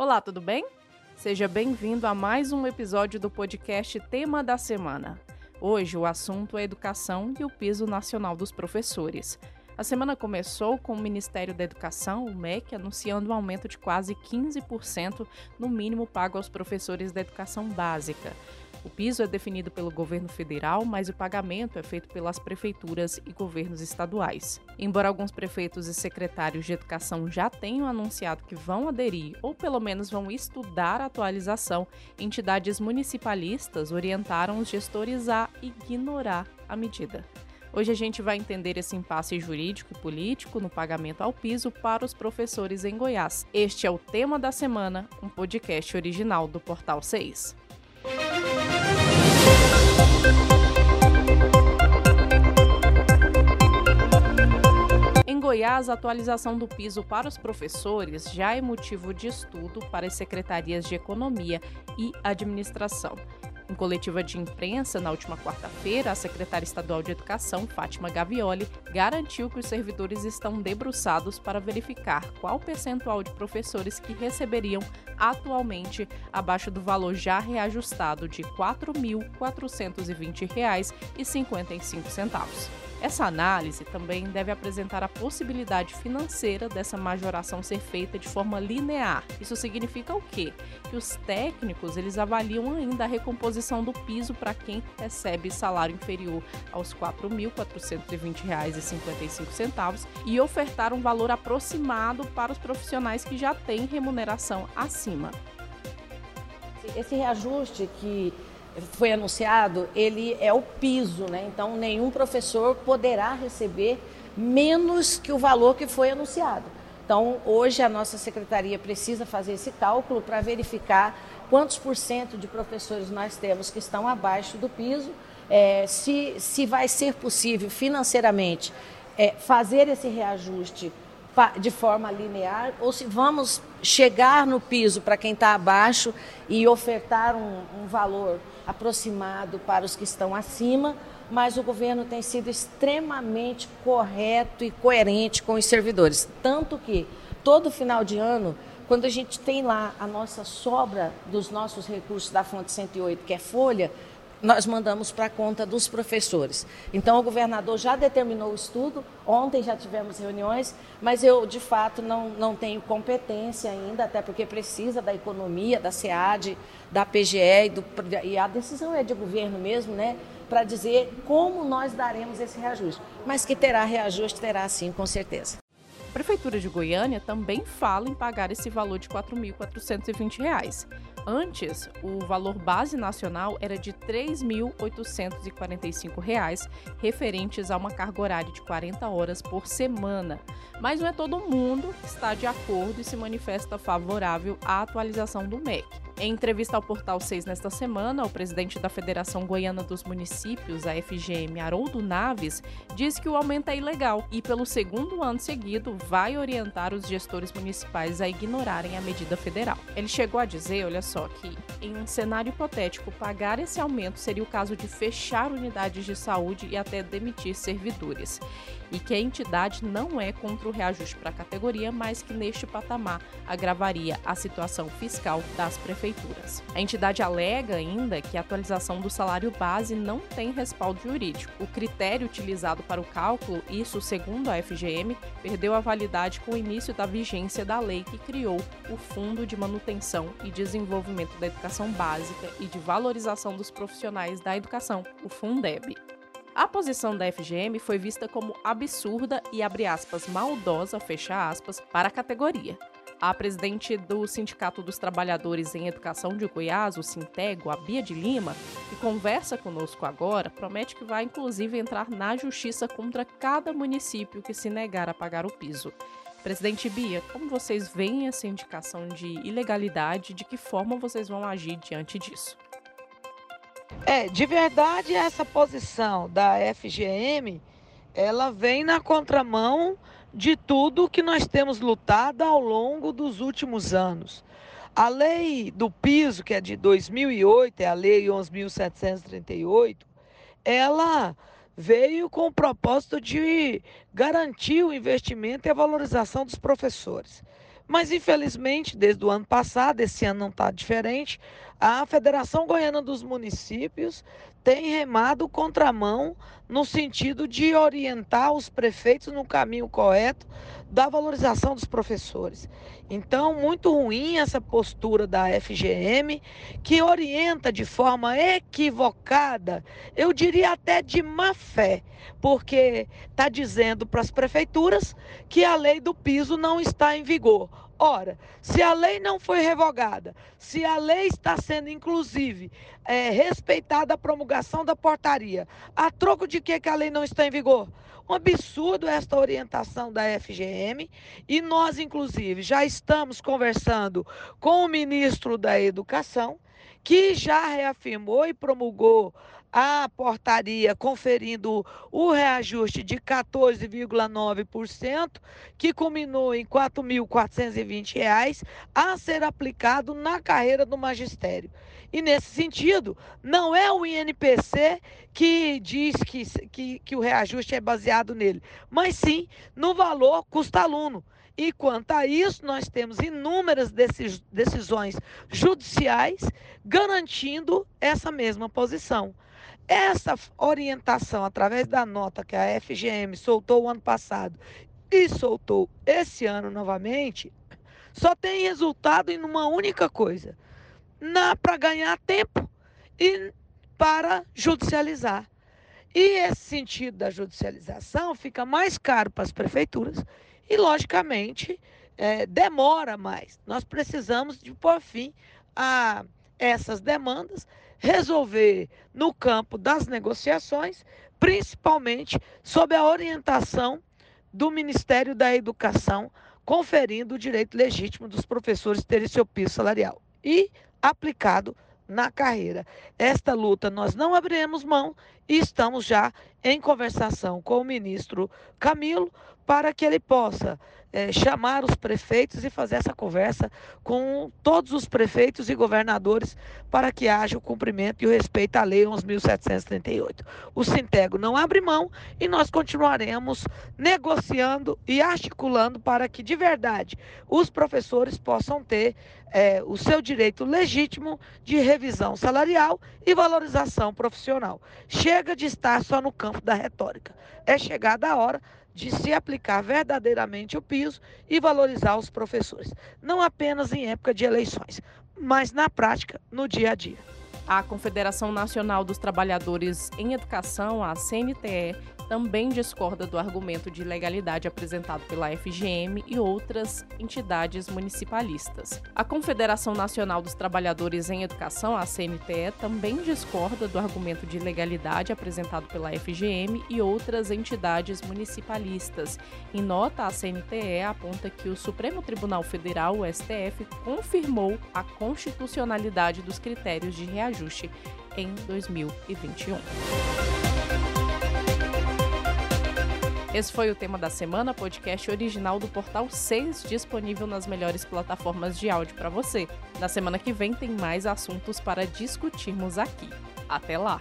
Olá, tudo bem? Seja bem-vindo a mais um episódio do podcast Tema da Semana. Hoje o assunto é educação e o piso nacional dos professores. A semana começou com o Ministério da Educação, o MEC, anunciando um aumento de quase 15% no mínimo pago aos professores da educação básica. O piso é definido pelo governo federal, mas o pagamento é feito pelas prefeituras e governos estaduais. Embora alguns prefeitos e secretários de educação já tenham anunciado que vão aderir ou pelo menos vão estudar a atualização, entidades municipalistas orientaram os gestores a ignorar a medida. Hoje a gente vai entender esse impasse jurídico e político no pagamento ao piso para os professores em Goiás. Este é o tema da semana, um podcast original do Portal 6. Goiás, a atualização do piso para os professores já é motivo de estudo para as secretarias de Economia e Administração. Em coletiva de imprensa, na última quarta-feira, a secretária estadual de Educação, Fátima Gavioli, garantiu que os servidores estão debruçados para verificar qual percentual de professores que receberiam atualmente abaixo do valor já reajustado de R$ 4.420,55. Essa análise também deve apresentar a possibilidade financeira dessa majoração ser feita de forma linear. Isso significa o quê? Que os técnicos eles avaliam ainda a recomposição do piso para quem recebe salário inferior aos R$ 4.420,55 e ofertar um valor aproximado para os profissionais que já têm remuneração acima. Esse reajuste que foi anunciado, ele é o piso, né? Então nenhum professor poderá receber menos que o valor que foi anunciado. Então hoje a nossa secretaria precisa fazer esse cálculo para verificar quantos por cento de professores nós temos que estão abaixo do piso, é, se, se vai ser possível financeiramente é, fazer esse reajuste de forma linear ou se vamos chegar no piso para quem está abaixo e ofertar um, um valor aproximado para os que estão acima, mas o governo tem sido extremamente correto e coerente com os servidores. Tanto que todo final de ano, quando a gente tem lá a nossa sobra dos nossos recursos da fonte 108, que é folha, nós mandamos para a conta dos professores. Então, o governador já determinou o estudo, ontem já tivemos reuniões, mas eu, de fato, não, não tenho competência ainda, até porque precisa da economia, da SEAD, da PGE, e, do, e a decisão é de governo mesmo, né? Para dizer como nós daremos esse reajuste. Mas que terá reajuste, terá sim, com certeza. A Prefeitura de Goiânia também fala em pagar esse valor de R$ 4.420. Antes, o valor base nacional era de R$ 3.845, referentes a uma carga horária de 40 horas por semana. Mas não é todo mundo que está de acordo e se manifesta favorável à atualização do MEC. Em entrevista ao Portal 6 nesta semana, o presidente da Federação Goiana dos Municípios, a FGM, Haroldo Naves, diz que o aumento é ilegal e, pelo segundo ano seguido, vai orientar os gestores municipais a ignorarem a medida federal. Ele chegou a dizer, olha só, que em um cenário hipotético, pagar esse aumento seria o caso de fechar unidades de saúde e até demitir servidores e que a entidade não é contra o reajuste para a categoria, mas que neste patamar agravaria a situação fiscal das prefeituras. A entidade alega ainda que a atualização do salário base não tem respaldo jurídico. O critério utilizado para o cálculo, isso segundo a FGM, perdeu a validade com o início da vigência da lei que criou o Fundo de Manutenção e Desenvolvimento da Educação Básica e de Valorização dos Profissionais da Educação, o Fundeb. A posição da FGM foi vista como absurda e, aspas, maldosa, aspas, para a categoria. A presidente do Sindicato dos Trabalhadores em Educação de Goiás, o Sintego, a Bia de Lima, que conversa conosco agora, promete que vai inclusive entrar na justiça contra cada município que se negar a pagar o piso. Presidente Bia, como vocês veem essa indicação de ilegalidade? De que forma vocês vão agir diante disso? É, de verdade, essa posição da FGM, ela vem na contramão de tudo que nós temos lutado ao longo dos últimos anos. A lei do piso, que é de 2008, é a lei 11.738, ela veio com o propósito de garantir o investimento e a valorização dos professores. Mas, infelizmente, desde o ano passado, esse ano não está diferente, a Federação Goiana dos Municípios tem remado contramão no sentido de orientar os prefeitos no caminho correto da valorização dos professores. Então, muito ruim essa postura da FGM, que orienta de forma equivocada, eu diria até de má fé, porque está dizendo para as prefeituras que a lei do piso não está em vigor. Ora, se a lei não foi revogada, se a lei está sendo, inclusive, é, respeitada a promulgação da portaria, a troco de que, que a lei não está em vigor? Um absurdo esta orientação da FGM e nós, inclusive, já estamos conversando com o ministro da Educação, que já reafirmou e promulgou a portaria conferindo o reajuste de 14,9%, que culminou em R$ 4.420, a ser aplicado na carreira do magistério. E nesse sentido, não é o INPC que diz que, que, que o reajuste é baseado nele, mas sim no valor custo-aluno. E quanto a isso, nós temos inúmeras decisões judiciais garantindo essa mesma posição. Essa orientação, através da nota que a FGM soltou o ano passado e soltou esse ano novamente, só tem resultado em uma única coisa: para ganhar tempo e para judicializar. E esse sentido da judicialização fica mais caro para as prefeituras e, logicamente, é, demora mais. Nós precisamos de pôr fim a essas demandas resolver no campo das negociações, principalmente sob a orientação do Ministério da Educação, conferindo o direito legítimo dos professores terem seu piso salarial e aplicado na carreira. Esta luta nós não abriremos mão e estamos já em conversação com o ministro Camilo para que ele possa é, chamar os prefeitos e fazer essa conversa com todos os prefeitos e governadores para que haja o cumprimento e o respeito à Lei 11.738. O Sintego não abre mão e nós continuaremos negociando e articulando para que, de verdade, os professores possam ter é, o seu direito legítimo de revisão salarial e valorização profissional. Chega de estar só no campo da retórica. É chegada a hora de se aplicar verdadeiramente o piso e valorizar os professores, não apenas em época de eleições, mas na prática, no dia a dia. A Confederação Nacional dos Trabalhadores em Educação, a CNTE, também discorda do argumento de ilegalidade apresentado pela FGM e outras entidades municipalistas. A Confederação Nacional dos Trabalhadores em Educação, a CNTE, também discorda do argumento de ilegalidade apresentado pela FGM e outras entidades municipalistas. Em nota, a CNTE aponta que o Supremo Tribunal Federal, o STF, confirmou a constitucionalidade dos critérios de reajuste em 2021. Esse foi o tema da semana, podcast original do Portal 6, disponível nas melhores plataformas de áudio para você. Na semana que vem tem mais assuntos para discutirmos aqui. Até lá!